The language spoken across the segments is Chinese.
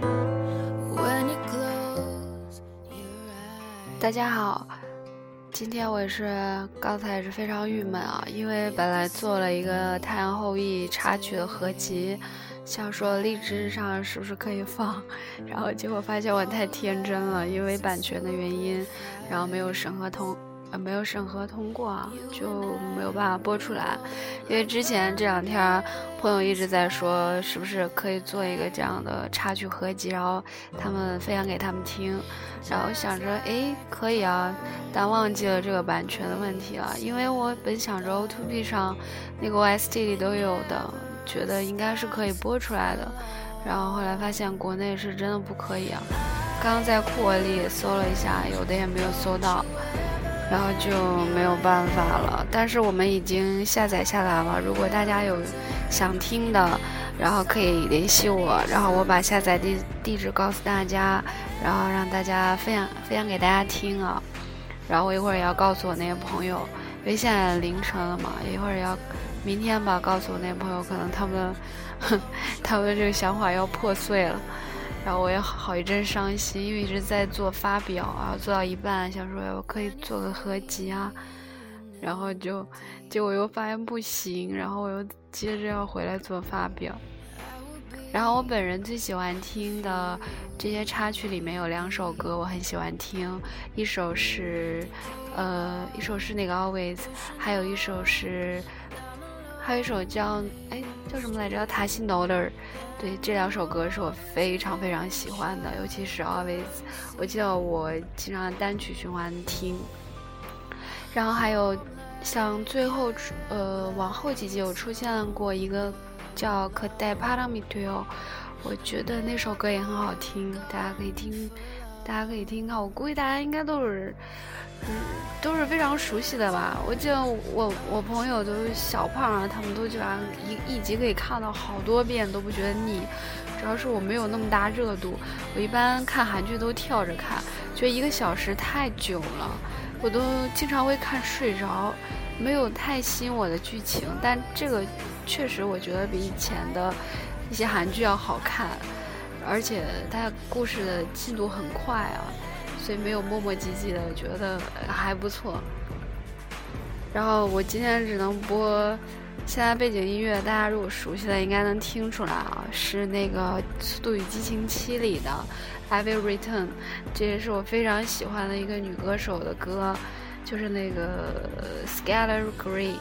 when close you are 大家好，今天我是，刚才也是非常郁闷啊，因为本来做了一个太阳后裔插曲的合集，想说荔枝上是不是可以放，然后结果发现我太天真了，因为版权的原因，然后没有审核通。呃，没有审核通过，就没有办法播出来。因为之前这两天朋友一直在说，是不是可以做一个这样的插曲合集，然后他们分享给他们听。然后想着，哎，可以啊，但忘记了这个版权的问题了。因为我本想着 O to B 上那个 OST 里都有的，觉得应该是可以播出来的。然后后来发现国内是真的不可以啊。刚刚在酷我里搜了一下，有的也没有搜到。然后就没有办法了，但是我们已经下载下来了。如果大家有想听的，然后可以联系我，然后我把下载地地址告诉大家，然后让大家分享分享给大家听啊。然后我一会儿也要告诉我那些朋友，因为现在凌晨了嘛，一会儿要明天吧，告诉我那些朋友，可能他们 他们这个想法要破碎了。然后我也好一阵伤心，因为一直在做发表啊，做到一半想说我可以做个合集啊，然后就结果又发现不行，然后我又接着要回来做发表。然后我本人最喜欢听的这些插曲里面有两首歌我很喜欢听，一首是呃一首是那个 Always，还有一首是还有一首叫哎叫什么来着？塔西诺勒。对这两首歌是我非常非常喜欢的，尤其是 Always，我记得我经常单曲循环听。然后还有像最后呃往后几集有出现过一个叫《可代帕拉米推哦》，我觉得那首歌也很好听，大家可以听，大家可以听看。我估计大家应该都是。嗯，都是非常熟悉的吧？我记得我我朋友都小胖啊，他们都居然一一集可以看到好多遍都不觉得腻。主要是我没有那么大热度，我一般看韩剧都跳着看，觉得一个小时太久了，我都经常会看睡着，没有太吸引我的剧情。但这个确实我觉得比以前的一些韩剧要好看，而且它故事的进度很快啊。所以没有磨磨唧唧的，觉得还不错。然后我今天只能播现在背景音乐，大家如果熟悉的应该能听出来啊，是那个《速度与激情七》里的《I Will Return》，这也是我非常喜欢的一个女歌手的歌，就是那个 Skylar Grey，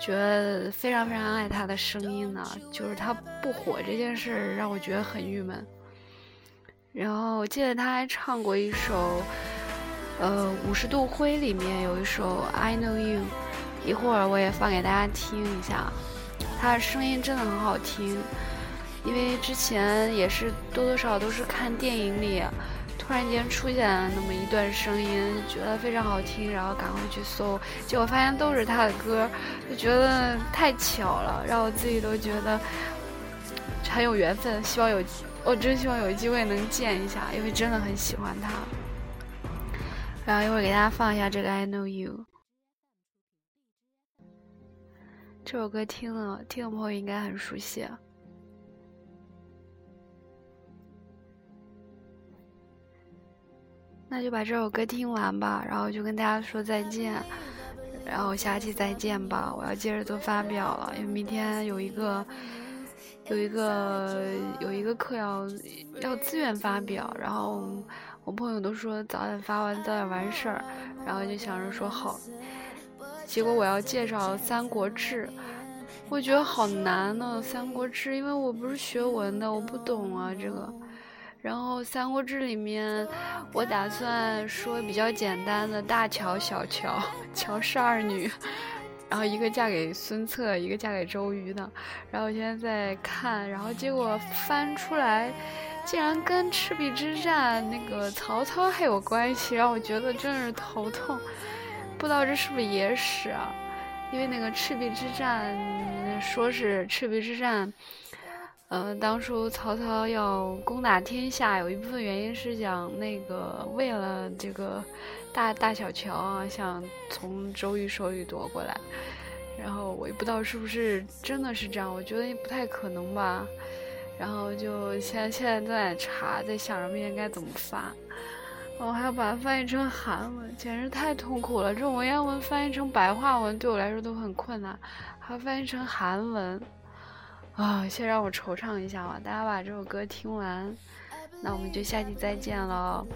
觉得非常非常爱他的声音呢。就是他不火这件事让我觉得很郁闷。然后我记得他还唱过一首，呃，《五十度灰》里面有一首《I Know You》，一会儿我也放给大家听一下。他的声音真的很好听，因为之前也是多多少少都是看电影里，突然间出现那么一段声音，觉得非常好听，然后赶快去搜，结果发现都是他的歌，就觉得太巧了，让我自己都觉得很有缘分，希望有。我真希望有机会能见一下，因为真的很喜欢他。然后一会儿给大家放一下这个《I Know You》这首歌，听了听的朋友应该很熟悉。那就把这首歌听完吧，然后就跟大家说再见，然后下期再见吧。我要接着做发表了，因为明天有一个。有一个有一个课要要自愿发表，然后我朋友都说早点发完早点完事儿，然后就想着说好，结果我要介绍《三国志》，我觉得好难呢，《三国志》，因为我不是学文的，我不懂啊这个。然后《三国志》里面，我打算说比较简单的大乔、小乔、乔氏二女。然后一个嫁给孙策，一个嫁给周瑜的。然后我现在在看，然后结果翻出来，竟然跟赤壁之战那个曹操还有关系，让我觉得真是头痛。不知道这是不是野史啊？因为那个赤壁之战，说是赤壁之战，呃，当初曹操要攻打天下，有一部分原因是讲那个为了这个。大大小乔啊，想从周瑜手里夺过来，然后我也不知道是不是真的是这样，我觉得也不太可能吧。然后就现在现在在查，在想着明天该怎么发。我还要把它翻译成韩文，简直太痛苦了。这种文言文翻译成白话文对我来说都很困难，还要翻译成韩文啊！先让我惆怅一下吧。大家把这首歌听完，那我们就下期再见喽。